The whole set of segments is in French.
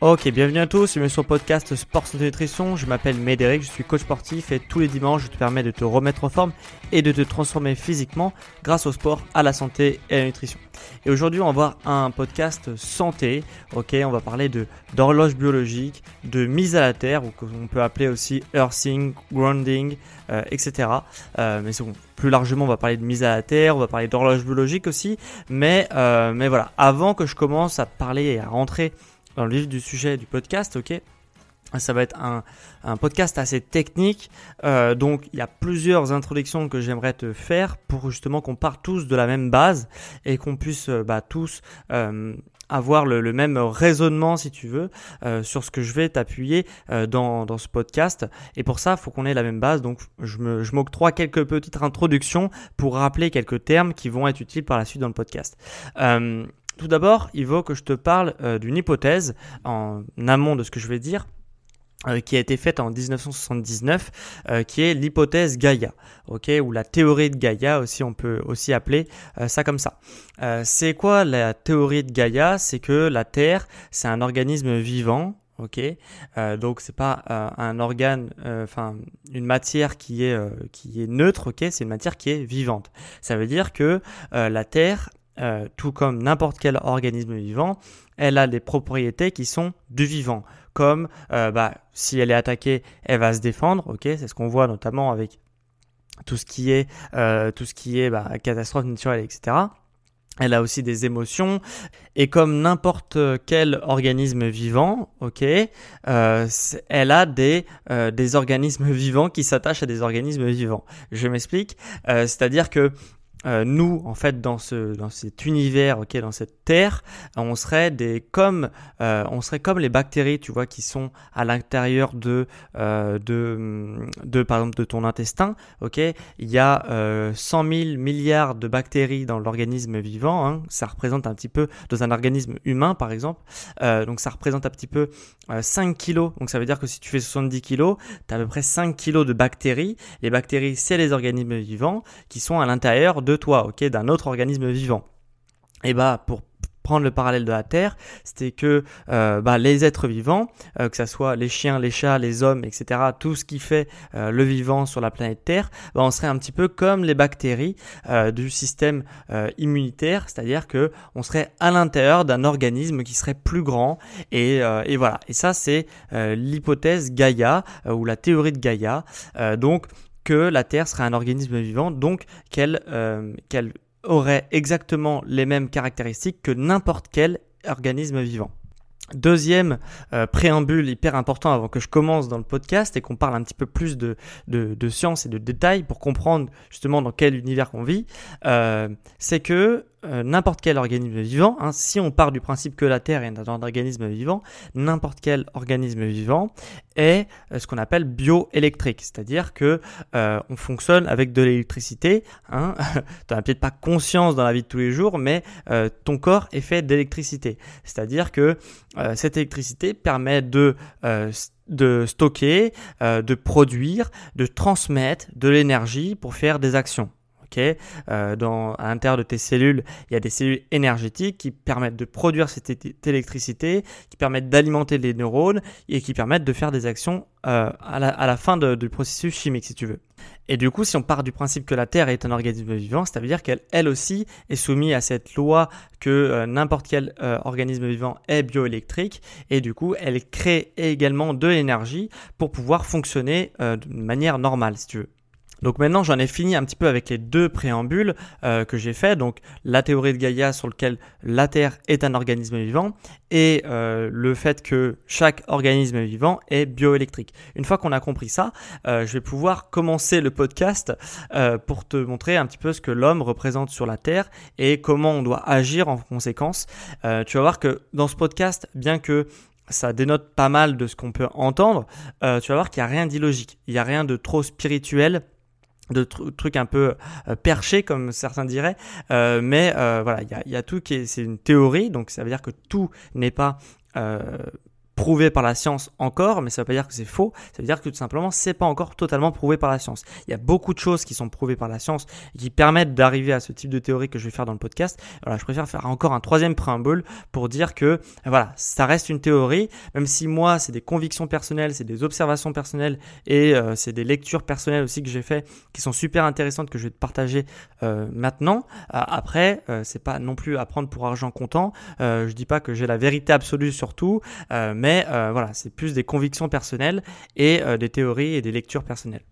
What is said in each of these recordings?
Ok, bienvenue à tous, bienvenue sur le podcast Sport Santé Nutrition. Je m'appelle Médéric, je suis coach sportif et tous les dimanches je te permets de te remettre en forme et de te transformer physiquement grâce au sport, à la santé et à la nutrition. Et aujourd'hui, on va voir un podcast santé. Ok, on va parler de d'horloge biologique, de mise à la terre ou qu'on peut appeler aussi earthing, grounding, euh, etc. Euh, mais bon, plus largement, on va parler de mise à la terre, on va parler d'horloge biologique aussi. Mais euh, mais voilà, avant que je commence à parler et à rentrer dans le vif du sujet du podcast, ok? Ça va être un, un podcast assez technique, euh, donc il y a plusieurs introductions que j'aimerais te faire pour justement qu'on parte tous de la même base et qu'on puisse euh, bah, tous euh, avoir le, même raisonnement si tu veux sur ce que je vais t'appuyer dans, ce podcast. Et pour ça il faut qu'on ait la même base. Donc je m'octroie quelques petites introductions pour rappeler quelques termes qui vont être utiles par la suite dans le podcast. Tout d'abord, il faut que je te parle euh, d'une hypothèse en amont de ce que je vais dire. Euh, qui a été faite en 1979, euh, qui est l'hypothèse Gaïa, ou la théorie de Gaïa aussi, on peut aussi appeler ça comme ça. C'est quoi la théorie de Gaïa? C'est que la Terre, c'est un organisme vivant, ok, donc c'est pas un organe, enfin une matière qui est qui est neutre, c'est une matière qui est vivante. Ça veut dire que la Terre euh, tout comme n'importe quel organisme vivant, elle a des propriétés qui sont du vivant. Comme euh, bah, si elle est attaquée, elle va se défendre. C'est ce qu'on voit notamment avec tout ce qui est euh, tout ce qui est bah, catastrophe naturelle, etc. Elle a aussi des émotions et comme n'importe quel organisme vivant, elle a des des organismes vivants qui s'attachent à des organismes vivants. Je m'explique, c'est-à-dire que euh, nous, en fait, dans ce dans cet univers, dans cette terre, on serait des comme euh, on serait comme les bactéries, tu vois, qui sont à l'intérieur de euh, de de par exemple de ton intestin, ok. Il y a 100 000 milliards de bactéries dans l'organisme vivant. Hein, ça représente un petit peu dans un organisme humain, par exemple. donc ça représente un petit peu 5 kilos. Donc ça veut dire que si tu fais 70 kilos, as à peu près 5 kilos de bactéries. Les bactéries, c'est les organismes vivants qui sont à l'intérieur de toi, ok, d'un autre organisme vivant. Et bah pour prendre le parallèle de la Terre, c'était que euh, bah, les êtres vivants, euh, que ce soit les chiens, les chats, les hommes, etc., tout ce qui fait euh, le vivant sur la planète Terre, bah, on serait un petit peu comme les bactéries du système immunitaire, c'est-à-dire que on serait à l'intérieur d'un organisme qui serait plus grand et, et voilà. Et ça, c'est l'hypothèse Gaïa ou la théorie de Gaïa. donc que la Terre serait un organisme vivant, donc qu'elle euh, qu'elle aurait exactement les mêmes caractéristiques que n'importe quel organisme vivant. Deuxième euh, préambule hyper important avant que je commence dans le podcast et qu'on parle un petit peu plus de, de, de science et de détails pour comprendre justement dans quel univers on vit, euh, c'est que euh, n'importe quel organisme vivant, hein, si on part du principe que la Terre est un organisme vivant, n'importe quel organisme vivant est euh, ce qu'on appelle bioélectrique, c'est-à-dire que euh, on fonctionne avec de l'électricité. Hein. tu n'as peut-être pas conscience dans la vie de tous les jours, mais ton corps est fait d'électricité, c'est-à-dire que cette électricité permet de stocker, de produire, de transmettre de l'énergie pour faire des actions. Euh, dans, à l'intérieur de tes cellules, il y a des cellules énergétiques qui permettent de produire cette électricité, qui permettent d'alimenter les neurones et qui permettent de faire des actions euh, à, la, fin du processus chimique, si tu veux. Et du coup, si on part du principe que la Terre est un organisme vivant, ça veut dire qu'elle, elle aussi, est soumise à cette loi que euh, n'importe quel organisme vivant est bioélectrique. Et du coup, elle crée également de l'énergie pour pouvoir fonctionner de manière normale, si tu veux. Donc maintenant j'en ai fini un petit peu avec les deux préambules euh, que j'ai fait, donc la théorie de Gaïa sur lequel la Terre est un organisme vivant et euh, le fait que chaque organisme vivant est bioélectrique. Une fois qu'on a compris ça, euh, je vais pouvoir commencer le podcast pour te montrer un petit peu ce que l'homme représente sur la Terre et comment on doit agir en conséquence. tu vas voir que dans ce podcast, bien que ça dénote pas mal de ce qu'on peut entendre, tu vas voir qu'il n'y a rien d'illogique, il n'y a rien de trop spirituel de trucs un peu euh, perchés comme certains diraient. Euh, mais euh, voilà il y a, y a, tout qui est c'est une théorie donc ça veut dire que tout n'est pas prouvé par la science encore, mais ça ne veut pas dire que c'est faux, ça veut dire que tout simplement c'est pas encore totalement prouvé par la science. Il y a beaucoup de choses qui sont prouvées par la science et qui permettent d'arriver à ce type de théorie que je vais faire dans le podcast. Voilà, je préfère faire encore un troisième préambule pour dire que voilà, ça reste une théorie, même si moi c'est des convictions personnelles, c'est des observations personnelles et euh, c'est des lectures personnelles aussi que j'ai fait qui sont super intéressantes que je vais te partager euh, maintenant. Euh, après, c'est pas non plus à prendre pour argent comptant. je dis pas que j'ai la vérité absolue sur tout, mais mais euh, voilà, c'est plus des convictions personnelles et euh, des théories et des lectures personnelles.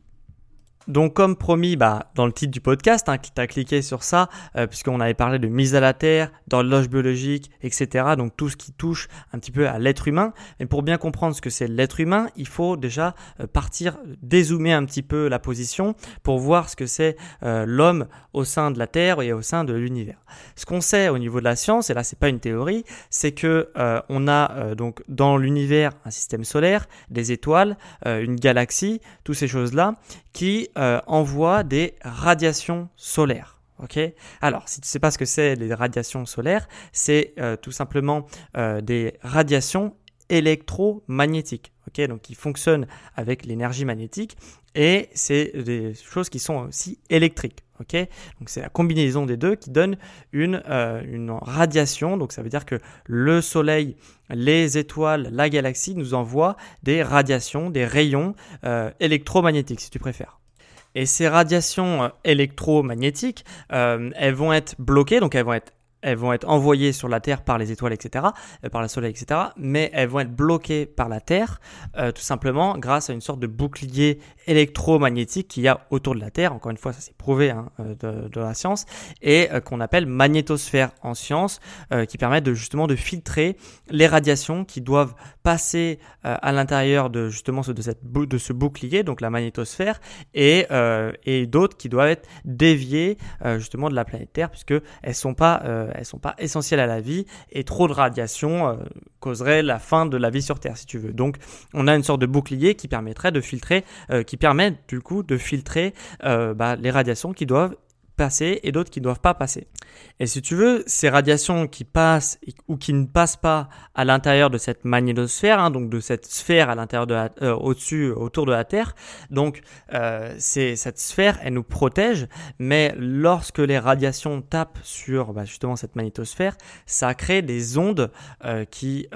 Donc comme promis, bah, dans le titre du podcast, hein, tu as cliqué sur ça, euh, puisqu'on avait parlé de mise à la terre, d'horloge biologique, etc. Donc tout ce qui touche un petit peu à l'être humain. Mais pour bien comprendre ce que c'est l'être humain, il faut déjà euh, partir, dézoomer un petit peu la position pour voir ce que c'est euh, l'homme au sein de la Terre et au sein de l'univers. Ce qu'on sait au niveau de la science, et là c'est pas une théorie, c'est que on a donc dans l'univers un système solaire, des étoiles, une galaxie, toutes ces choses-là qui euh, envoie des radiations solaires. Ok? Alors, si tu ne sais pas ce que c'est les radiations solaires, c'est euh, tout simplement euh, des radiations électromagnétiques. Ok? Donc, qui fonctionnent avec l'énergie magnétique et c'est des choses qui sont aussi électriques. Ok? Donc, c'est la combinaison des deux qui donne une, une radiation. Donc, ça veut dire que le Soleil les étoiles, la galaxie nous envoient des radiations, des rayons électromagnétiques si tu préfères. Et ces radiations euh, électromagnétiques, euh, elles vont être bloquées, donc elles vont être elles vont être envoyées sur la Terre par les étoiles, etc., euh, par le Soleil, etc., mais elles vont être bloquées par la Terre, euh, tout simplement grâce à une sorte de bouclier électromagnétique qu'il y a autour de la Terre. Encore une fois, ça c'est prouvé hein, euh, de, la science, et qu'on appelle magnétosphère en science, qui permet de justement de filtrer les radiations qui doivent passer à l'intérieur de justement de, cette, de ce bouclier, donc la magnétosphère, et, et d'autres qui doivent être déviées justement de la planète Terre, puisque elles sont pas elles sont pas essentielles à la vie et trop de radiation euh, causerait la fin de la vie sur Terre, si tu veux. Donc, on a une sorte de bouclier qui permettrait de filtrer, euh, qui permet du coup de filtrer euh, bah, les radiations qui doivent passer et d'autres qui ne doivent pas passer. Et si tu veux, ces radiations qui passent ou qui ne passent pas à l'intérieur de cette magnétosphère, hein, donc de cette sphère à l'intérieur de euh, au-dessus, autour de la Terre, donc euh, c'est cette sphère, elle nous protège, mais lorsque les radiations tapent sur bah, justement cette magnétosphère, ça crée des ondes euh, qui,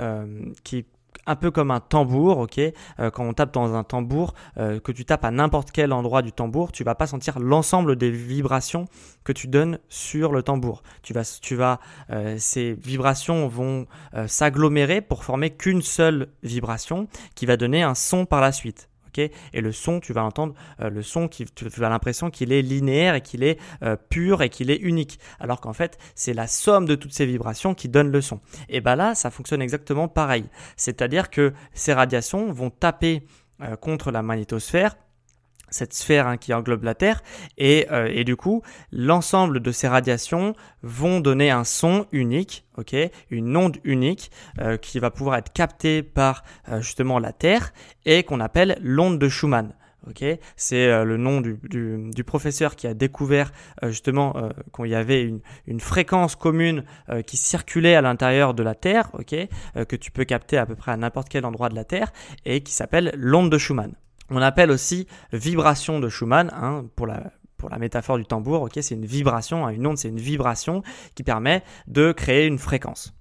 qui un peu comme un tambour, ok? Euh, Quand on tape dans un tambour, euh, que tu tapes à n'importe quel endroit du tambour, tu vas pas sentir l'ensemble des vibrations que tu donnes sur le tambour. Tu vas, tu vas, euh, ces vibrations vont s'agglomérer pour former qu'une seule vibration qui va donner un son par la suite et le son, tu vas entendre euh, le son qui, tu, as l'impression qu'il est linéaire et qu'il est euh, pur et qu'il est unique. Alors qu'en fait, c'est la somme de toutes ces vibrations qui donne le son. Et bien là, ça fonctionne exactement pareil. C'est-à-dire que ces radiations vont taper euh, contre la magnétosphère cette sphère hein, qui englobe la Terre, et, euh, et du coup, l'ensemble de ces radiations vont donner un son unique, ok, une onde unique euh, qui va pouvoir être captée par euh, justement la Terre et qu'on appelle l'onde de Schumann. ok c'est le nom du, du, du, professeur qui a découvert justement qu'il y avait une, une fréquence commune qui circulait à l'intérieur de la Terre, ok, que tu peux capter à peu près à n'importe quel endroit de la Terre, et qui s'appelle l'onde de Schumann. On appelle aussi vibration de Schumann, hein, pour la métaphore du tambour, c'est une vibration, hein, une onde c'est une vibration qui permet de créer une fréquence.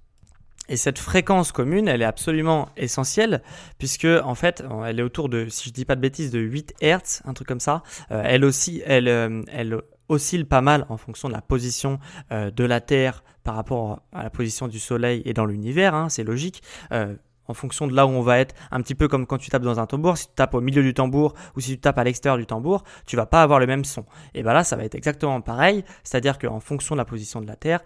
Et cette fréquence commune, elle est absolument essentielle puisque en fait, elle est autour de, si je dis pas de bêtises, de 8 Hertz, un truc comme ça. Euh, elle aussi, elle, euh, elle oscille pas mal en fonction de la position euh, de la Terre par rapport à la position du Soleil et dans l'univers. Hein, c'est logique en fonction de là où on va être, un petit peu comme quand tu tapes dans un tambour, si tu tapes au milieu du tambour ou si tu tapes à l'extérieur du tambour, tu vas pas avoir le même son. Et bien là, ça va être exactement pareil, c'est-à-dire qu'en fonction de la position de la Terre,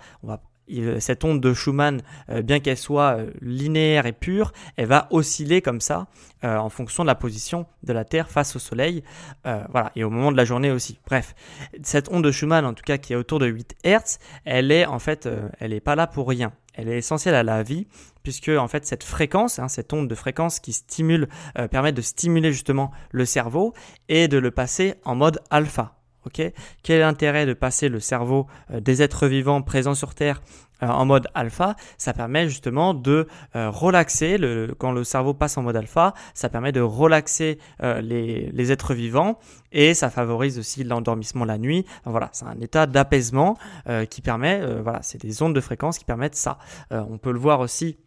cette onde de Schumann, euh, bien qu'elle soit euh, linéaire et pure, elle va osciller comme ça euh, en fonction de la position de la Terre face au Soleil, voilà, et au moment de la journée aussi. Bref, cette onde de Schumann, en tout cas qui est autour de 8 Hertz, elle est en fait, elle n'est pas là pour rien. Elle est essentielle à la vie puisque en fait cette fréquence, hein, cette onde de fréquence qui stimule, permet de stimuler justement le cerveau et de le passer en mode alpha. Quel est l'intérêt de passer le cerveau euh, des êtres vivants présents sur Terre euh, en mode alpha Ça permet justement de euh, relaxer, le, quand le cerveau passe en mode alpha, ça permet de relaxer les, les, êtres vivants et ça favorise aussi l'endormissement la nuit. voilà, c'est un état d'apaisement qui permet, voilà, c'est des ondes de fréquence qui permettent ça. on peut le voir aussi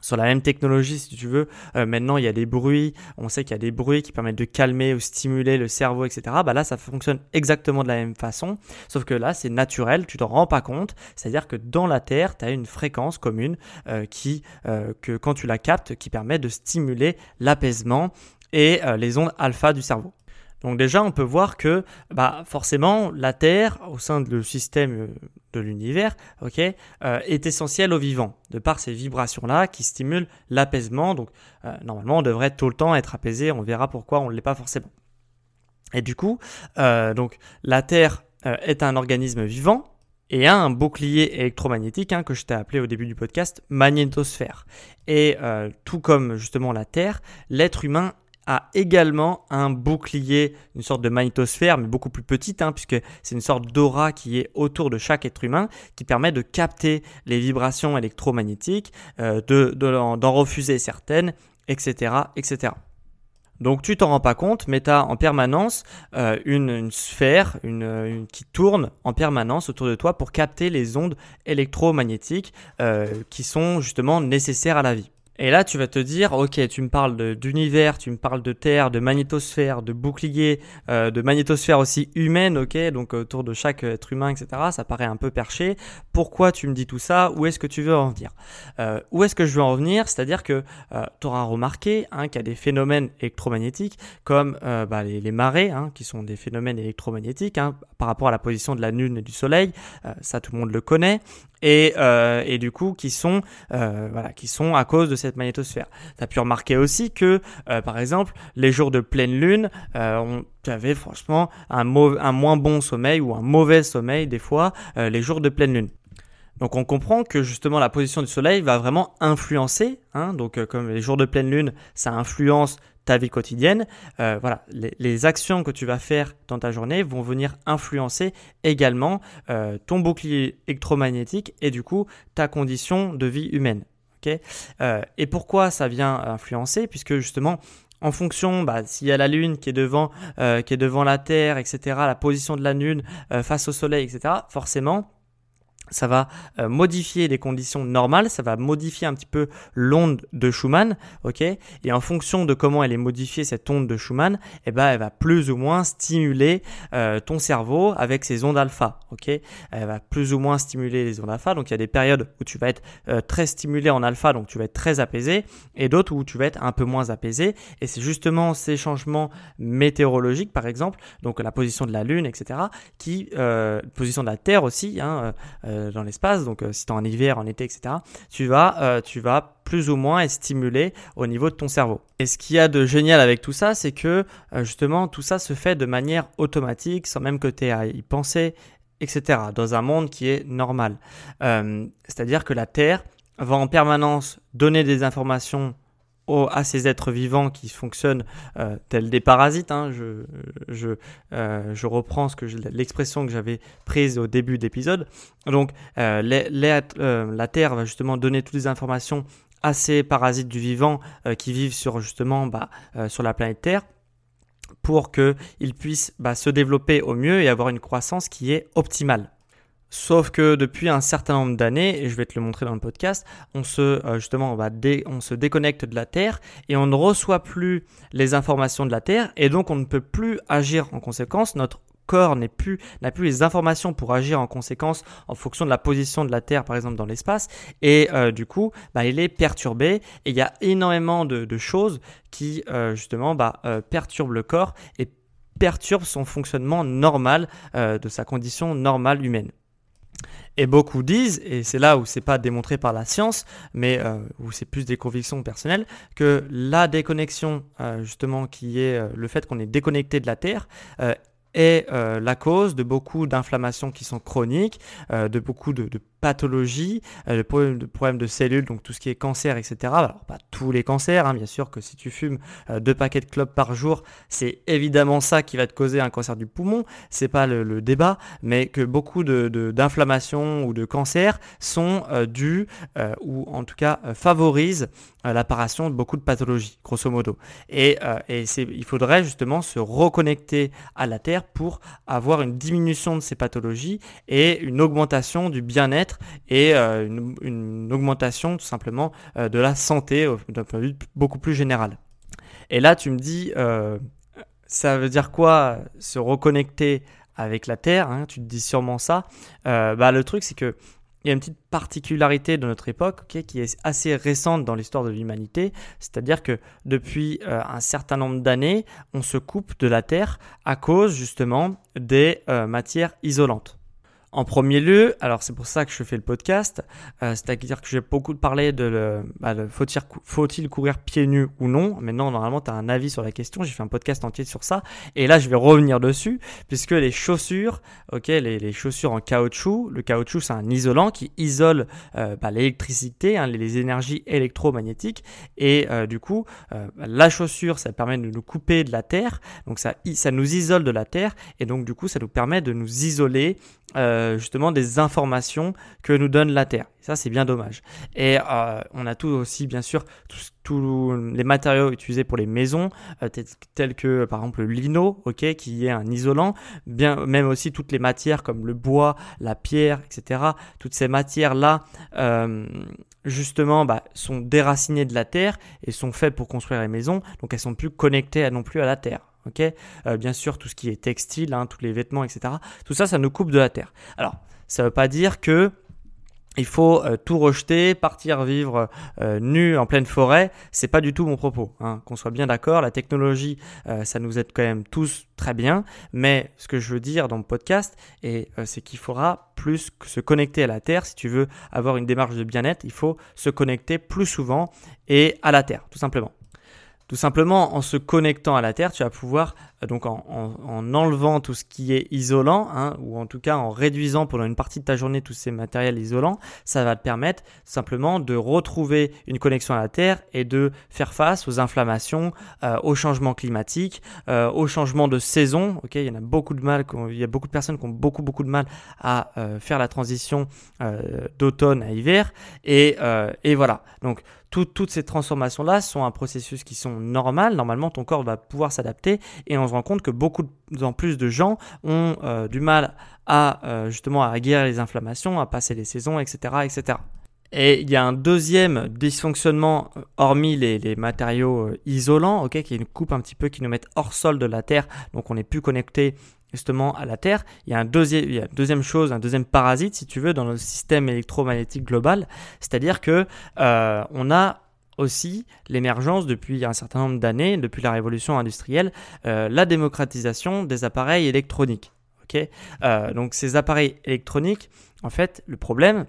sur la même technologie, si tu veux, euh, maintenant il y a des bruits, on sait qu'il y a des bruits qui permettent de calmer ou stimuler le cerveau, etc. Bah là, ça fonctionne exactement de la même façon, sauf que là, c'est naturel, tu t'en rends pas compte. C'est-à-dire que dans la Terre, tu as une fréquence commune euh, qui, euh, que quand tu la captes, qui permet de stimuler l'apaisement et les ondes alpha du cerveau. Donc déjà, on peut voir que bah, forcément, la Terre, au sein du système euh, de l'univers, ok, euh, est essentielle au vivant, de par ces vibrations-là qui stimulent l'apaisement. Donc euh, normalement, on devrait tout le temps être apaisé, on verra pourquoi on ne l'est pas forcément. Et du coup, donc, la Terre est un organisme vivant, et a un bouclier électromagnétique hein, que je t'ai appelé au début du podcast magnétosphère. Et tout comme justement la Terre, l'être humain a également un bouclier, une sorte de magnétosphère, mais beaucoup plus petite, hein, puisque c'est une sorte d'aura qui est autour de chaque être humain, qui permet de capter les vibrations électromagnétiques, euh, d'en refuser certaines, etc. etc. Donc tu t'en rends pas compte, mais tu as en permanence euh, une, sphère qui tourne en permanence autour de toi pour capter les ondes électromagnétiques euh, qui sont justement nécessaires à la vie. Et là, tu vas te dire, ok, tu me parles d'univers, tu me parles de Terre, de magnétosphère, de bouclier, euh, de magnétosphère aussi humaine, ok, donc autour de chaque être humain, etc. Ça paraît un peu perché. Pourquoi tu me dis tout ça? Où est-ce que tu veux en venir? Euh, Où est-ce que je veux en venir? C'est-à-dire que euh, tu auras remarqué hein, qu'il y a des phénomènes électromagnétiques comme bah, les, marées, hein, qui sont des phénomènes électromagnétiques hein, par rapport à la position de la Lune et du Soleil. Ça, tout le monde le connaît et, euh, et du coup qui sont euh, voilà qui sont à cause de cette magnétosphère. Tu as pu remarquer aussi que euh, par exemple les jours de pleine lune tu avais franchement un, un moins bon sommeil ou un mauvais sommeil des fois les jours de pleine lune. Donc on comprend que justement la position du soleil va vraiment influencer, hein, donc comme les jours de pleine lune, ça influence ta vie quotidienne. Euh, voilà, les, actions que tu vas faire dans ta journée vont venir influencer également euh, ton bouclier électromagnétique et du coup ta condition de vie humaine. ok? Euh, et pourquoi ça vient influencer? Puisque justement, en fonction, bah, s'il y a la Lune qui est devant, qui est devant la Terre, etc., la position de la Lune face au Soleil, etc., forcément, ça va euh, modifier les conditions normales, ça va modifier un petit peu l'onde de Schumann, ok? Et en fonction de comment elle est modifiée cette onde de Schumann, eh ben elle va plus ou moins stimuler euh, ton cerveau avec ses ondes alpha, ok? Elle va plus ou moins stimuler les ondes alpha, donc il y a des périodes où tu vas être euh, très stimulé en alpha, donc tu vas être très apaisé, et d'autres où tu vas être un peu moins apaisé, et c'est justement ces changements météorologiques, par exemple, donc la position de la Lune, etc., qui, position de la Terre aussi, hein, euh, dans l'espace, donc euh, si tu es en hiver, en été, etc., tu vas, euh, tu vas plus ou moins être stimulé au niveau de ton cerveau. Et ce qu'il y a de génial avec tout ça, c'est que justement tout ça se fait de manière automatique, sans même que tu aies à y penser, etc., dans un monde qui est normal. C'est-à-dire que la Terre va en permanence donner des informations à ces êtres vivants qui fonctionnent euh, tels des parasites. Hein. Je, je, euh, je, reprends ce que l'expression que j'avais prise au début d'épisode. Donc, euh, la Terre va justement donner toutes les informations à ces parasites du vivant qui vivent sur justement bah, sur la planète Terre pour qu'ils puissent bah, se développer au mieux et avoir une croissance qui est optimale. Sauf que depuis un certain nombre d'années, et je vais te le montrer dans le podcast, on se euh, justement on se déconnecte de la Terre et on ne reçoit plus les informations de la Terre et donc on ne peut plus agir en conséquence. Notre corps n'a plus, plus les informations pour agir en conséquence en fonction de la position de la Terre, par exemple, dans l'espace. Et euh, du coup, bah, il est perturbé. Et il y a énormément de, choses qui, euh, justement, bah, perturbent le corps et perturbent son fonctionnement normal de sa condition normale humaine. Et beaucoup disent, et c'est là où c'est pas démontré par la science, mais euh, où c'est plus des convictions personnelles, que la déconnexion, euh, justement, qui est euh, le fait qu'on est déconnecté de la Terre, est la cause de beaucoup d'inflammations qui sont chroniques, de beaucoup de, de pathologies, le problème de, problème de cellules, donc tout ce qui est cancer, etc. Alors pas tous les cancers, hein, bien sûr que si tu fumes deux paquets de clopes par jour, c'est évidemment ça qui va te causer un cancer du poumon, c'est pas le, débat, mais que beaucoup d'inflammations de, ou de cancers sont dus, ou en tout cas favorisent l'apparition de beaucoup de pathologies, grosso modo. Et, et il faudrait justement se reconnecter à la Terre pour avoir une diminution de ces pathologies et une augmentation du bien-être et euh, une, augmentation tout simplement euh, de la santé d'un point de vue beaucoup plus général. Et là, tu me dis, euh, ça veut dire quoi se reconnecter avec la Terre hein, Tu te dis sûrement ça. bah, le truc, c'est que il y a une petite particularité de notre époque qui est assez récente dans l'histoire de l'humanité, c'est-à-dire que depuis un certain nombre d'années, on se coupe de la Terre à cause justement des matières isolantes. En premier lieu, alors c'est pour ça que je fais le podcast, euh, c'est-à-dire que j'ai beaucoup parlé de, bah, faut-il courir pieds nus ou non. Maintenant, normalement, tu as un avis sur la question. J'ai fait un podcast entier sur ça. Et là, je vais revenir dessus, puisque les chaussures, ok, les, chaussures en caoutchouc, le caoutchouc, c'est un isolant qui isole euh, bah, l'électricité, hein, les, énergies électromagnétiques. Et euh, du coup, la chaussure, ça permet de nous couper de la terre. Donc, ça, ça nous isole de la terre. Et donc, du coup, ça nous permet de nous isoler justement des informations que nous donne la Terre. Ça, c'est bien dommage. Et euh, on a tout aussi, bien sûr, tous les matériaux utilisés pour les maisons, euh, tels que par exemple le lino, qui est un isolant, bien, même aussi toutes les matières comme le bois, la pierre, etc. Toutes ces matières-là, justement, bah, sont déracinées de la terre et sont faites pour construire les maisons, donc elles sont plus connectées non plus à la terre. Euh, bien sûr, tout ce qui est textile, hein, tous les vêtements, etc. Tout ça, ça nous coupe de la terre. Alors, ça ne veut pas dire que il faut euh, tout rejeter, partir vivre euh, nu en pleine forêt. C'est pas du tout mon propos. Hein. Qu'on soit bien d'accord, la technologie, ça nous aide quand même tous très bien. Mais ce que je veux dire dans le podcast, c'est qu'il faudra plus se connecter à la terre. Si tu veux avoir une démarche de bien-être, il faut se connecter plus souvent et à la terre, tout simplement. Tout simplement, en se connectant à la Terre, tu vas pouvoir, donc en, enlevant tout ce qui est isolant, hein, ou en tout cas en réduisant pendant une partie de ta journée tous ces matériels isolants, ça va te permettre simplement de retrouver une connexion à la Terre et de faire face aux inflammations, euh, aux changements climatiques, euh, aux changements de saison. Ok, il y en a beaucoup de mal, il y a beaucoup de personnes qui ont beaucoup beaucoup de mal à faire la transition d'automne à hiver, et, et voilà. Donc toutes ces transformations-là sont un processus qui sont normales. Normalement, ton corps va pouvoir s'adapter et on se rend compte que beaucoup en plus de gens ont euh, du mal à euh, justement à guérir les inflammations, à passer les saisons, etc., etc. Et il y a un deuxième dysfonctionnement, euh, hormis les, matériaux isolants, ok, qui est une coupe un petit peu qui nous met hors sol de la Terre, donc on n'est plus connecté justement à la Terre. Il y a, un deuxième, il y a une deuxième chose, un deuxième parasite, si tu veux, dans le système électromagnétique global. C'est-à-dire que on a aussi l'émergence depuis un certain nombre d'années, depuis la révolution industrielle, euh, la démocratisation des appareils électroniques. euh, donc ces appareils électroniques, en fait, le problème,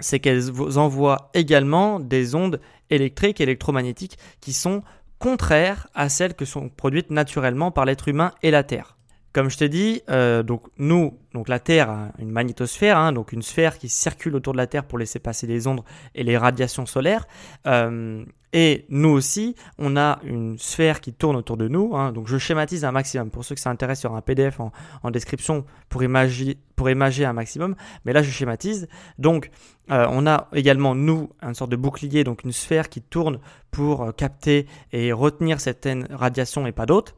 c'est qu'elles envoient également des ondes électriques, électromagnétiques, qui sont contraires à celles que sont produites naturellement par l'être humain et la Terre. Comme je t'ai dit, euh, donc nous, donc la Terre a une magnétosphère, hein, donc une sphère qui circule autour de la Terre pour laisser passer les ondes et les radiations solaires. Euh, et nous aussi, on a une sphère qui tourne autour de nous. Hein, donc je schématise un maximum. Pour ceux que ça intéresse, sur un PDF en, description pour imager, pour un maximum. Mais là, je schématise. Donc, euh, on a également, nous, une sorte de bouclier, donc une sphère qui tourne pour capter et retenir certaines radiations et pas d'autres.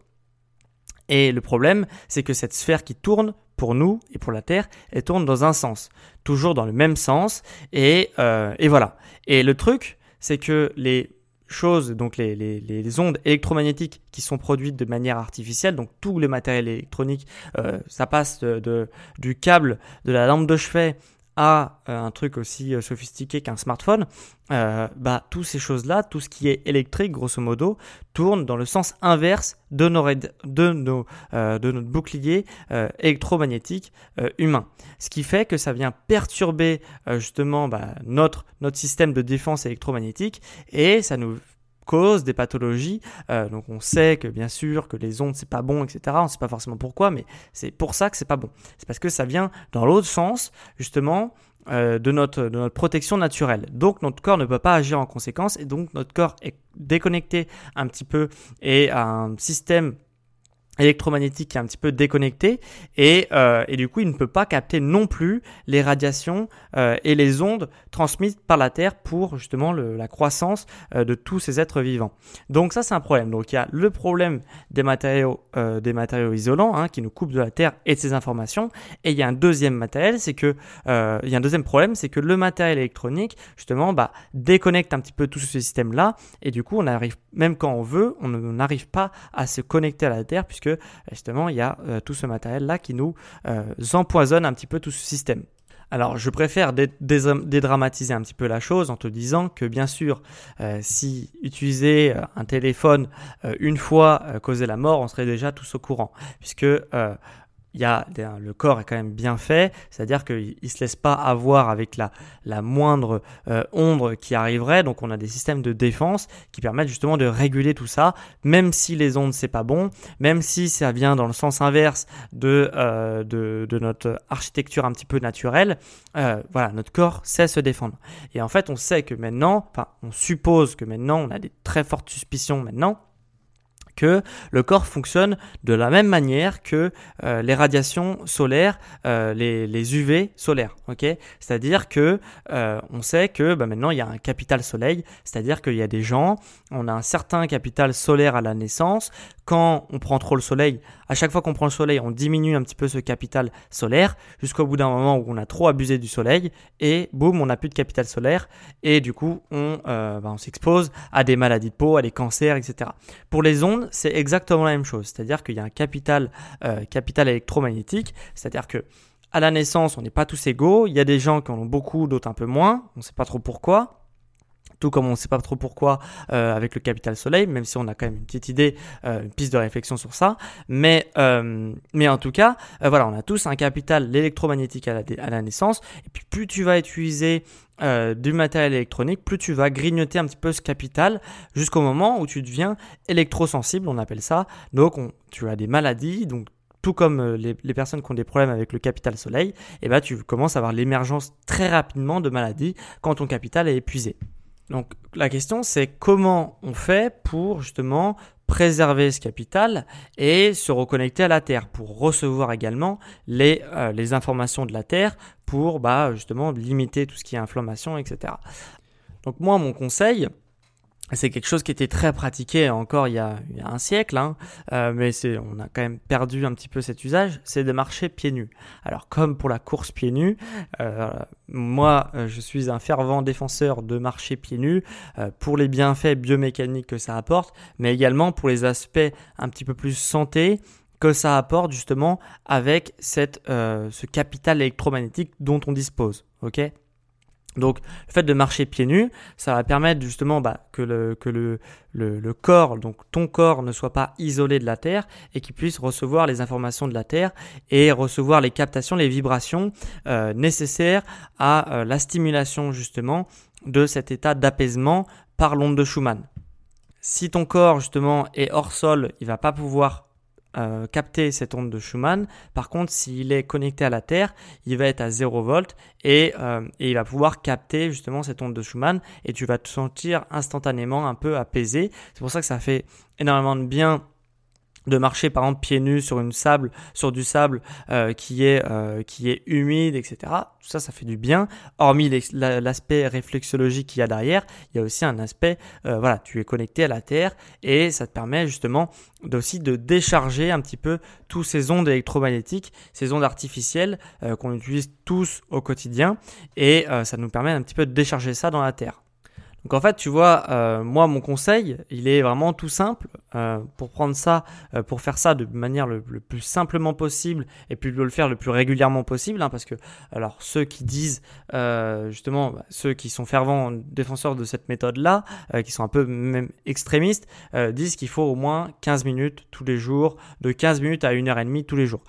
Et le problème, c'est que cette sphère qui tourne, pour nous et pour la Terre, elle tourne dans un sens, toujours dans le même sens. Et, euh, et voilà. Et le truc, c'est que les choses, donc les, les, les, ondes électromagnétiques qui sont produites de manière artificielle, donc tout le matériel électronique, euh, ça passe de, de, du câble de la lampe de chevet euh, un truc aussi euh, sophistiqué qu'un smartphone, euh, bah, toutes ces choses-là, tout ce qui est électrique, grosso modo, tourne dans le sens inverse de, nos, de, nos, de notre bouclier électromagnétique humain. Ce qui fait que ça vient perturber justement bah, notre, notre système de défense électromagnétique et ça nous des pathologies. Euh, donc on sait que bien sûr que les ondes c'est pas bon, etc. On sait pas forcément pourquoi, mais c'est pour ça que c'est pas bon. C'est parce que ça vient dans l'autre sens justement euh, de, notre, de notre protection naturelle. Donc notre corps ne peut pas agir en conséquence et donc notre corps est déconnecté un petit peu et un système électromagnétique qui est un petit peu déconnecté et, euh, et, du coup il ne peut pas capter non plus les radiations euh, et les ondes transmises par la Terre pour justement la croissance euh, de tous ces êtres vivants. Donc ça c'est un problème. Donc il y a le problème des matériaux, des matériaux isolants hein, qui nous coupent de la Terre et de ses informations et il y a un deuxième matériel, c'est que il y a un deuxième problème, c'est que le matériel électronique justement bah, déconnecte un petit peu tout ce système là et du coup on arrive même quand on veut, on n'arrive pas à se connecter à la Terre justement il y a euh, tout ce matériel là qui nous euh, empoisonne un petit peu tout ce système. Alors, je préfère dédramatiser un petit peu la chose en te disant que bien sûr, euh, si utiliser un téléphone une fois causait la mort, on serait déjà tous au courant, puisque y a le corps est quand même bien fait, c'est-à-dire qu'il ne se laisse pas avoir avec la, la moindre euh, onde qui arriverait. Donc on a des systèmes de défense qui permettent justement de réguler tout ça, même si les ondes c'est pas bon, même si ça vient dans le sens inverse de, euh, de, notre architecture un petit peu naturelle. Euh, voilà, notre corps sait se défendre. Et en fait, on sait que maintenant, enfin, on suppose que maintenant, on a des très fortes suspicions maintenant le corps fonctionne de la même manière que euh, les radiations solaires, euh, les, UV solaires. C'est-à-dire que euh, on sait que bah, maintenant il y a un capital soleil, c'est-à-dire qu'il y a des gens, on a un certain capital solaire à la naissance. Quand on prend trop le soleil, à chaque fois qu'on prend le soleil, on diminue un petit peu ce capital solaire jusqu'au bout d'un moment où on a trop abusé du soleil et boum, on n'a plus de capital solaire et du coup on, bah, on s'expose à des maladies de peau, à des cancers, etc. Pour les ondes c'est exactement la même chose. C'est-à-dire qu'il y a un capital, euh, capital électromagnétique. C'est-à-dire que à la naissance, on n'est pas tous égaux. Il y a des gens qui en ont beaucoup, d'autres un peu moins. On ne sait pas trop pourquoi tout comme on ne sait pas trop pourquoi euh, avec le capital soleil, même si on a quand même une petite idée, euh, une piste de réflexion sur ça. Mais, mais en tout cas, voilà, on a tous un capital électromagnétique à la, naissance. Et puis plus tu vas utiliser euh, du matériel électronique, plus tu vas grignoter un petit peu ce capital jusqu'au moment où tu deviens électrosensible, on appelle ça. Donc tu as des maladies, donc tout comme euh, les, personnes qui ont des problèmes avec le capital soleil, eh ben, tu commences à avoir l'émergence très rapidement de maladies quand ton capital est épuisé. Donc la question c'est comment on fait pour justement préserver ce capital et se reconnecter à la Terre pour recevoir également les, euh, informations de la Terre pour bah, justement limiter tout ce qui est inflammation, etc. Donc moi, mon conseil, c'est quelque chose qui était très pratiqué encore il y a, un siècle, hein, euh, mais c'est, on a quand même perdu un petit peu cet usage, c'est de marcher pieds nus. Alors comme pour la course pieds nus, euh, moi euh, je suis un fervent défenseur de marcher pieds nus pour les bienfaits biomécaniques que ça apporte, mais également pour les aspects un petit peu plus santé que ça apporte justement avec cette, ce capital électromagnétique dont on dispose. Donc le fait de marcher pieds nus, ça va permettre justement bah, que, le, que le, le, corps, donc ton corps ne soit pas isolé de la Terre et qu'il puisse recevoir les informations de la Terre et recevoir les captations, les vibrations euh, nécessaires à euh, la stimulation justement de cet état d'apaisement par l'onde de Schumann. Si ton corps justement est hors sol, il va pas pouvoir euh, capter cette onde de Schumann. Par contre, s'il est connecté à la Terre, il va être à 0 volt et, euh, et, il va pouvoir capter justement cette onde de Schumann et tu vas te sentir instantanément un peu apaisé. C'est pour ça que ça fait énormément de bien de marcher par exemple pieds nus sur une sable, sur du sable euh, qui est euh, qui est humide, etc. Tout ça, ça fait du bien. Hormis l'aspect réflexologique qu'il y a derrière, il y a aussi un aspect, euh, voilà, tu es connecté à la terre et ça te permet justement aussi de décharger un petit peu tous ces ondes électromagnétiques, ces ondes artificielles qu'on utilise tous au quotidien et ça nous permet un petit peu de décharger ça dans la terre. Donc en fait, tu vois, euh, moi, mon conseil, il est vraiment tout simple. Euh, pour prendre ça, euh, pour faire ça de manière le, plus simplement possible et puis de le faire le plus régulièrement possible, hein, parce que alors ceux qui disent justement, bah, ceux qui sont fervents défenseurs de cette méthode-là, qui sont un peu même extrémistes, disent qu'il faut au moins 15 minutes tous les jours, de 15 minutes à 1h30 tous les jours.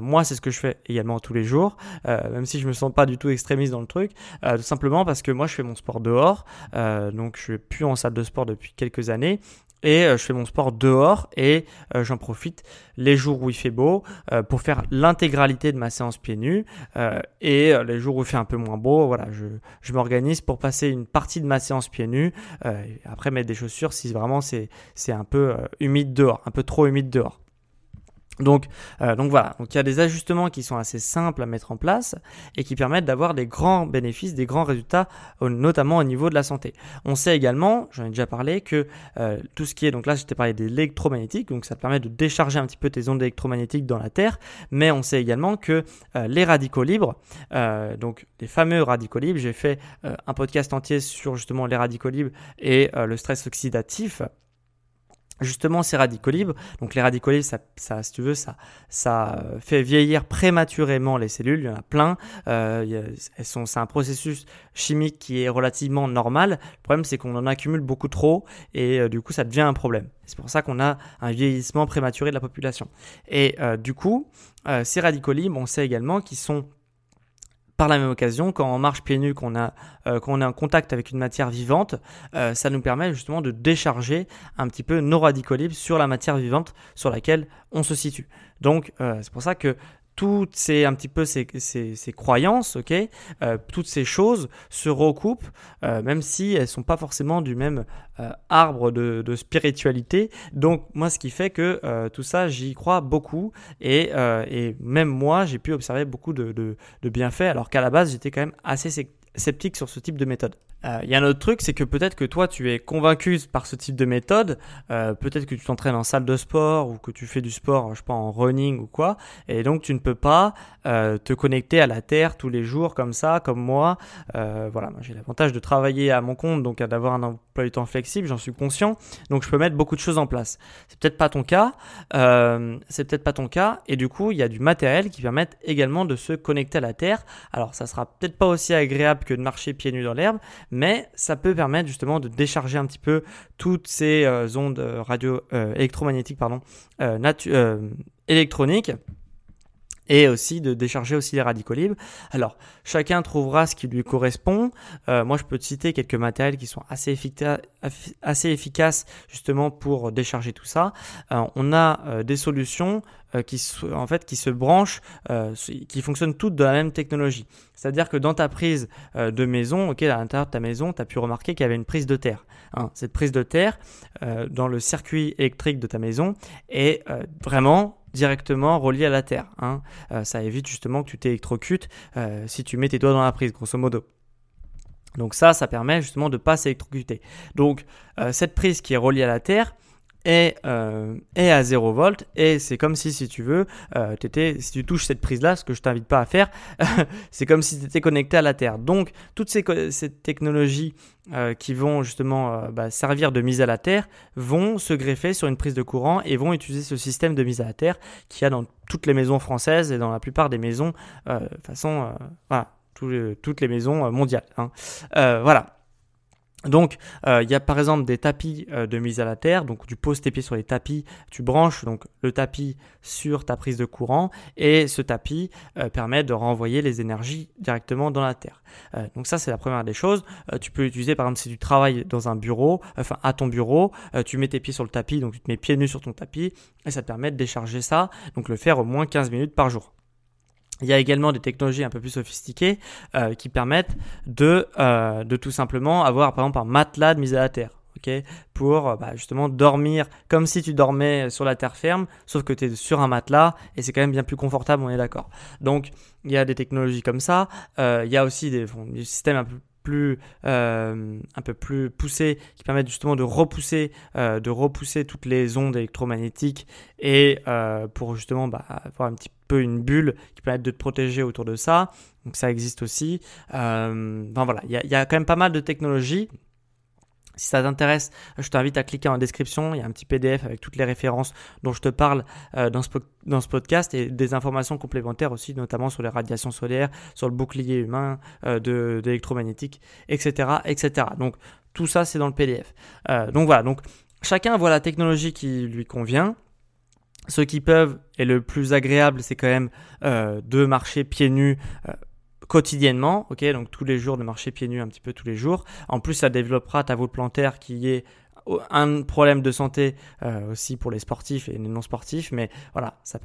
moi, c'est ce que je fais également tous les jours, même si je me sens pas du tout extrémiste dans le truc, tout simplement parce que moi, je fais mon sport dehors. Donc je suis plus en salle de sport depuis quelques années et euh, je fais mon sport dehors et euh, j'en profite les jours où il fait beau pour faire l'intégralité de ma séance pieds nus et les jours où il fait un peu moins beau, voilà, je, m'organise pour passer une partie de ma séance pieds nus et après mettre des chaussures si vraiment c'est un peu humide dehors, un peu trop humide dehors. Donc, euh, donc voilà, donc il y a des ajustements qui sont assez simples à mettre en place et qui permettent d'avoir des grands bénéfices, des grands résultats, notamment au niveau de la santé. On sait également, j'en ai déjà parlé, que euh, tout ce qui est, donc là je t'ai parlé d'électromagnétique, donc ça te permet de décharger un petit peu tes ondes électromagnétiques dans la Terre, mais on sait également que euh, les radicaux libres, donc les fameux radicaux libres, j'ai fait un podcast entier sur justement les radicaux libres et le stress oxydatif, justement ces radicaux libres. Donc les radicaux libres, ça, ça, si tu veux, ça, ça fait vieillir prématurément les cellules. Il y en a plein. Euh, sont, c'est un processus chimique qui est relativement normal. Le problème, c'est qu'on en accumule beaucoup trop et euh, du coup, ça devient un problème. C'est pour ça qu'on a un vieillissement prématuré de la population. Et euh, du coup, euh, ces radicaux libres, on sait également qu'ils sont par la même occasion, quand on marche pieds nus, qu'on a, euh, contact avec une matière vivante, euh, ça nous permet justement de décharger un petit peu nos radicaux libres sur la matière vivante sur laquelle on se situe. Donc, euh, c'est pour ça que toutes ces un petit peu ces, ces, croyances, euh, toutes ces choses se recoupent, euh, même si elles sont pas forcément du même euh, arbre de, spiritualité. Donc moi, ce qui fait que tout ça, j'y crois beaucoup et, même moi, j'ai pu observer beaucoup de bienfaits, alors qu'à la base, j'étais quand même assez sceptique sur ce type de méthode. Il euh, y a un autre truc, c'est que peut-être que toi tu es convaincu par ce type de méthode, euh, peut-être que tu t'entraînes en salle de sport ou que tu fais du sport, je sais pas, en running ou quoi, et donc tu ne peux pas euh, te connecter à la terre tous les jours comme ça, comme moi. voilà, moi j'ai l'avantage de travailler à mon compte, donc d'avoir un emploi du temps flexible, j'en suis conscient, donc je peux mettre beaucoup de choses en place. C'est peut-être pas ton cas, c'est peut-être pas ton cas, et du coup il y a du matériel qui permet également de se connecter à la terre. Alors ça sera peut-être pas aussi agréable que de marcher pieds nus dans l'herbe, mais ça peut permettre justement de décharger un petit peu toutes ces euh, ondes euh, radio euh, électromagnétiques pardon électroniques et aussi de décharger aussi les radicaux libres. Alors, chacun trouvera ce qui lui correspond. Euh, moi, je peux te citer quelques matériels qui sont assez, efficaces justement pour décharger tout ça. Euh, on a euh, des solutions qui, en fait, qui se branchent, qui fonctionnent toutes de la même technologie. C'est-à-dire que dans ta prise de maison, ok, à l'intérieur de ta maison, tu as pu remarquer qu'il y avait une prise de terre. Hein. Cette prise de terre dans le circuit électrique de ta maison est vraiment directement relié à la Terre. Hein. Euh, ça évite justement que tu t'électrocutes euh, si tu mets tes doigts dans la prise, grosso modo. Donc ça, ça permet justement de ne pas s'électrocuter. Donc euh, cette prise qui est reliée à la Terre, est, euh, est à 0 volts et c'est comme si si tu veux euh, si tu touches cette prise là ce que je t'invite pas à faire c'est comme si tu étais connecté à la terre donc toutes ces, technologies euh, qui vont justement euh, bah, servir de mise à la terre vont se greffer sur une prise de courant et vont utiliser ce système de mise à la terre qu'il y a dans toutes les maisons françaises et dans la plupart des maisons façon voilà toutes les maisons mondiales hein. voilà donc, euh, il y a par exemple des tapis euh, de mise à la terre. Donc, tu poses tes pieds sur les tapis, tu branches donc le tapis sur ta prise de courant et ce tapis euh, permet de renvoyer les énergies directement dans la terre. donc ça, c'est la première des choses. tu peux l'utiliser par exemple si tu travailles dans un bureau, enfin à ton bureau, tu mets tes pieds sur le tapis, donc tu te mets pieds nus sur ton tapis et ça te permet de décharger ça. Donc, le faire au moins 15 minutes par jour. Il y a également des technologies un peu plus sophistiquées euh, qui permettent de, euh, de tout simplement avoir par exemple un matelas de mise à la terre. ok, pour bah, justement dormir comme si tu dormais sur la terre ferme, sauf que tu es sur un matelas et c'est quand même bien plus confortable, on est d'accord. Donc il y a des technologies comme ça, il y a aussi des, des systèmes un peu plus euh, un peu plus poussées qui permettent justement de repousser euh, de repousser toutes les ondes électromagnétiques et euh, pour justement bah, avoir un petit peu une bulle qui permet de te protéger autour de ça. Donc ça existe aussi. Enfin voilà il y, a quand même pas mal de technologies si ça t'intéresse, je t'invite à cliquer en description. Il y a un petit PDF avec toutes les références dont je te parle euh, dans, ce, podcast et des informations complémentaires aussi, notamment sur les radiations solaires, sur le bouclier humain euh, d'électromagnétique, etc., etc. Donc tout ça, c'est dans le PDF. Euh, donc voilà, donc chacun voit la technologie qui lui convient. Ceux qui peuvent, et le plus agréable, c'est quand même de marcher pieds nus quotidiennement, ok, donc tous les jours de marcher pieds nus un petit peu tous les jours. En plus, ça développera ta voûte plantaire qui est un problème de santé euh, aussi pour les sportifs et les non sportifs, mais voilà, ça,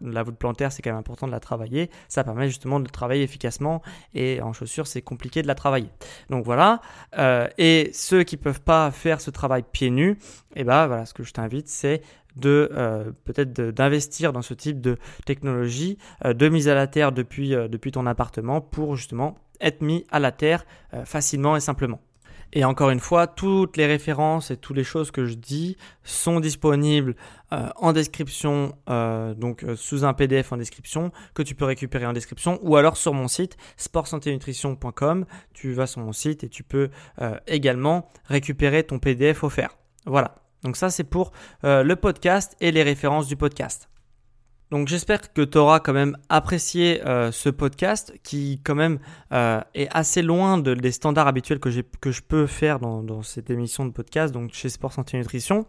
la voûte plantaire c'est quand même important de la travailler. Ça permet justement de travailler efficacement et en chaussures c'est compliqué de la travailler. Donc voilà. Euh, et ceux qui peuvent pas faire ce travail pieds nus, et eh ben voilà, ce que je t'invite c'est de euh, peut-être d'investir dans ce type de technologie euh, de mise à la terre depuis, euh, depuis ton appartement pour justement être mis à la terre facilement et simplement. Et encore une fois, toutes les références et toutes les choses que je dis sont disponibles en description, donc sous un PDF en description, que tu peux récupérer en description, ou alors sur mon site sportsanténutrition.com. Tu vas sur mon site et tu peux également récupérer ton PDF offert. Voilà. Donc ça, c'est pour euh, le podcast et les références du podcast. Donc j'espère que tu auras quand même apprécié euh, ce podcast qui quand même euh, est assez loin des standards habituels que, je peux faire dans, dans, cette émission de podcast, donc chez Sport Santé Nutrition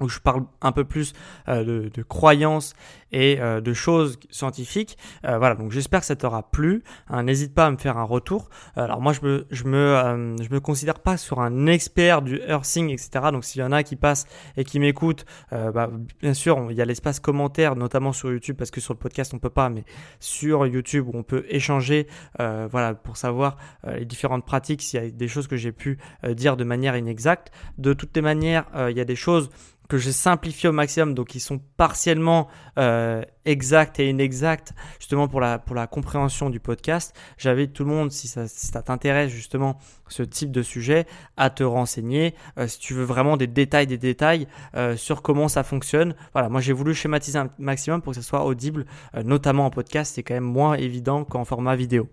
où je parle un peu plus euh, de, croyances et euh, de choses scientifiques. Euh, voilà, donc j'espère que ça t'aura plu. Hein, N'hésite pas à me faire un retour. Alors moi, je me, je me, je me considère pas sur un expert du earthing, etc. Donc s'il y en a qui passent et qui m'écoutent, bah, bien sûr, il y a l'espace commentaire, notamment sur YouTube, parce que sur le podcast on peut pas, mais sur YouTube on peut échanger, voilà, pour savoir les différentes pratiques, s'il y a des choses que j'ai pu dire de manière inexacte. De toutes les manières, il y a des choses que j'ai simplifié au maximum, donc ils sont partiellement euh, exacts et inexacts, justement pour la, compréhension du podcast. J'invite tout le monde, si ça, ça t'intéresse justement ce type de sujet, à te renseigner, euh, si tu veux vraiment des détails, des détails euh, sur comment ça fonctionne. Voilà, moi j'ai voulu schématiser un maximum pour que ça soit audible, notamment en podcast, c'est quand même moins évident qu'en format vidéo.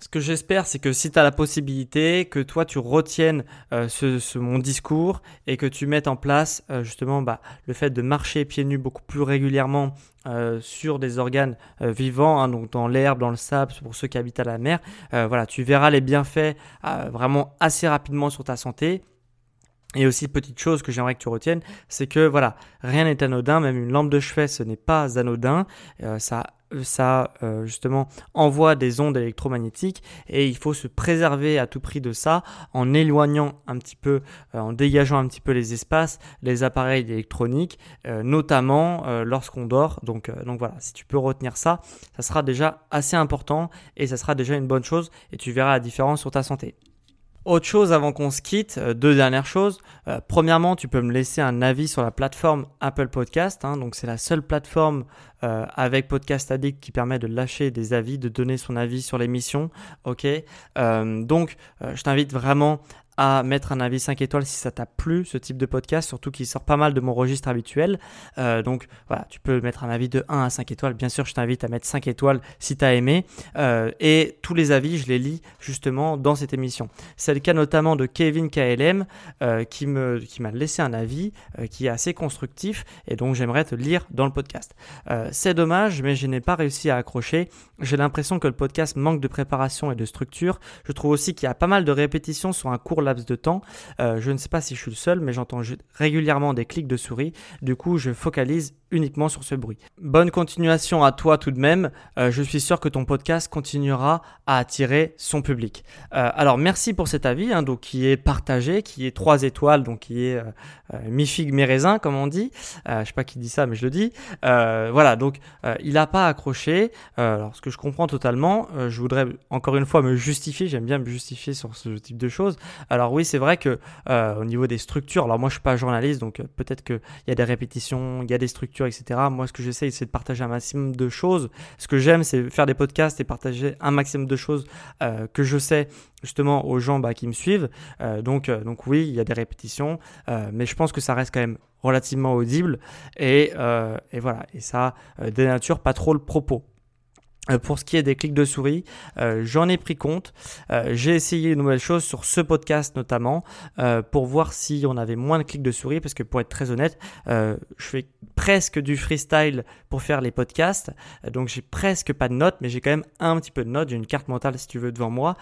Ce que j'espère, c'est que si tu as la possibilité, que toi tu retiennes euh, ce, mon discours et que tu mettes en place euh, justement bah, le fait de marcher pieds nus beaucoup plus régulièrement euh, sur des organes vivants, hein, donc dans l'herbe, dans le sable, pour ceux qui habitent à la mer. voilà, tu verras les bienfaits vraiment assez rapidement sur ta santé. Et aussi, petite chose que j'aimerais que tu retiennes, c'est que voilà, rien n'est anodin, même une lampe de chevet, ce n'est pas anodin. ça ça euh, justement envoie des ondes électromagnétiques et il faut se préserver à tout prix de ça en éloignant un petit peu, euh, en dégageant un petit peu les espaces, les appareils électroniques, euh, notamment lorsqu'on dort. Donc, donc voilà, si tu peux retenir ça, ça sera déjà assez important et ça sera déjà une bonne chose et tu verras la différence sur ta santé. Autre chose avant qu'on se quitte, deux dernières choses. premièrement, tu peux me laisser un avis sur la plateforme Apple Podcast. Hein. donc c'est la seule plateforme euh, avec Podcast Addict qui permet de lâcher des avis, de donner son avis sur l'émission. Ok, euh, donc euh, je t'invite vraiment à mettre un avis 5 étoiles si ça t'a plu ce type de podcast, surtout qu'il sort pas mal de mon registre habituel. Euh, donc voilà, tu peux mettre un avis de 1 à 5 étoiles. Bien sûr, je t'invite à mettre 5 étoiles si tu as aimé. Euh, et tous les avis, je les lis justement dans cette émission. C'est le cas notamment de Kevin KLM euh, qui qui m'a laissé un avis qui est assez constructif et donc j'aimerais te lire dans le podcast. C'est dommage, mais je n'ai pas réussi à accrocher. J'ai l'impression que le podcast manque de préparation et de structure. Je trouve aussi qu'il y a pas mal de répétitions sur un court de temps. Euh, je ne sais pas si je suis le seul, mais j'entends régulièrement des clics de souris. Du coup, je focalise uniquement sur ce bruit. Bonne continuation à toi tout de même. Euh, je suis sûr que ton podcast continuera à attirer son public. Euh, alors merci pour cet avis, hein, donc qui est partagé, qui est 3 étoiles, donc qui est euh, mi figue mi raisin comme on dit. je sais pas qui dit ça, mais je le dis. voilà, donc il n'a pas accroché. alors ce que je comprends totalement, je voudrais encore une fois me justifier. J'aime bien me justifier sur ce type de choses. Alors Alors oui, c'est vrai que au niveau des structures, alors moi je suis pas journaliste, donc peut-être qu'il y a des répétitions, il y a des structures, etc. Moi, ce que j'essaie, c'est de partager un maximum de choses. Ce que j'aime, c'est faire des podcasts et partager un maximum de choses que je sais justement aux gens bah, qui me suivent. donc, donc oui, il y a des répétitions, mais je pense que ça reste quand même relativement audible et, et voilà. Et ça dénature pas trop le propos. Euh, pour ce qui est des clics de souris, euh, j'en ai pris compte. Euh, j'ai essayé une nouvelle chose sur ce podcast notamment pour voir si on avait moins de clics de souris parce que pour être très honnête, je fais presque du freestyle pour faire les podcasts. Donc j'ai presque pas de notes, mais j'ai quand même un petit peu de notes. J'ai une carte mentale si tu veux devant moi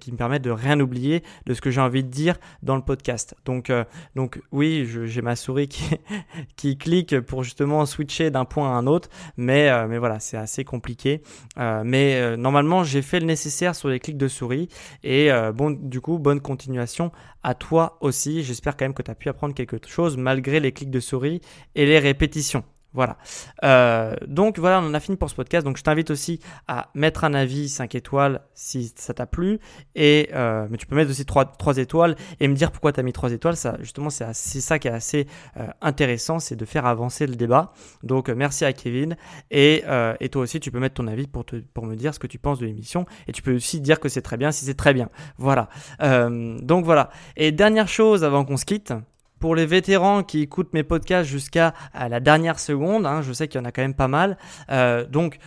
qui me permet de rien oublier de ce que j'ai envie de dire dans le podcast. Donc, donc oui, j'ai ma souris qui, qui clique pour justement switcher d'un point à un autre, mais, mais voilà, c'est assez compliqué. Euh, mais euh, normalement, j'ai fait le nécessaire sur les clics de souris. Et euh, bon, du coup, bonne continuation à toi aussi. J'espère quand même que tu as pu apprendre quelque chose malgré les clics de souris et les répétitions. Voilà. Euh, donc voilà, on en a fini pour ce podcast. Donc je t'invite aussi à mettre un avis 5 étoiles si ça t'a plu. Et euh, mais tu peux mettre aussi 3, 3 étoiles et me dire pourquoi tu as mis 3 étoiles. Ça, justement, c'est ça qui est assez euh, intéressant, c'est de faire avancer le débat. Donc merci à Kevin. Et, et, toi aussi, tu peux mettre ton avis pour, te, pour me dire ce que tu penses de l'émission. Et tu peux aussi dire que c'est très bien si c'est très bien. Voilà. donc voilà. Et dernière chose avant qu'on se quitte pour les vétérans qui écoutent mes podcasts jusqu'à la dernière seconde, hein, je sais qu'il y en a quand même pas mal. Euh, donc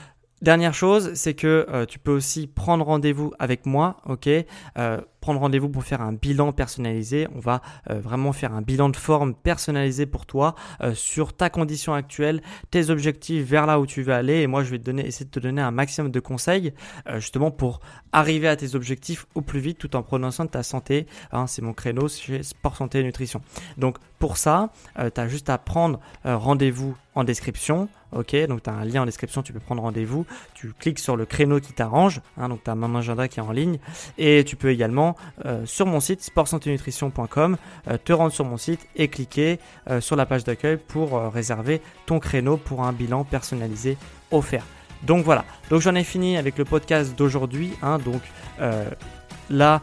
Dernière chose, c'est que euh, tu peux aussi prendre rendez-vous avec moi, ok? Euh, Prendre rendez-vous pour faire un bilan personnalisé. On va euh, vraiment faire un bilan de forme personnalisé pour toi sur ta condition actuelle, tes objectifs vers là où tu veux aller. Et moi, je vais te donner, essayer de te donner un maximum de conseils justement pour arriver à tes objectifs au plus vite tout en de ta santé. Hein, c'est mon créneau chez Sport Santé et Nutrition. Donc pour ça, tu as juste à prendre rendez-vous en description. Ok, donc tu as un lien en description, tu peux prendre rendez-vous. Tu cliques sur le créneau qui t'arrange, hein, donc tu as mon agenda qui est en ligne. Et tu peux également, euh, sur mon site sportsanténutrition.com, euh, te rendre sur mon site et cliquer euh, sur la page d'accueil pour réserver ton créneau pour un bilan personnalisé offert. Donc voilà, donc j'en ai fini avec le podcast d'aujourd'hui. Hein, donc là,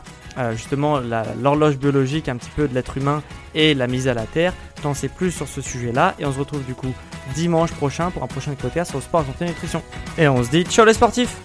justement, l'horloge biologique un petit peu de l'être humain et la mise à la terre. T'en sais plus sur ce sujet-là et on se retrouve du coup dimanche prochain pour un prochain podcast sur le et. Et on se dit ciao les sportifs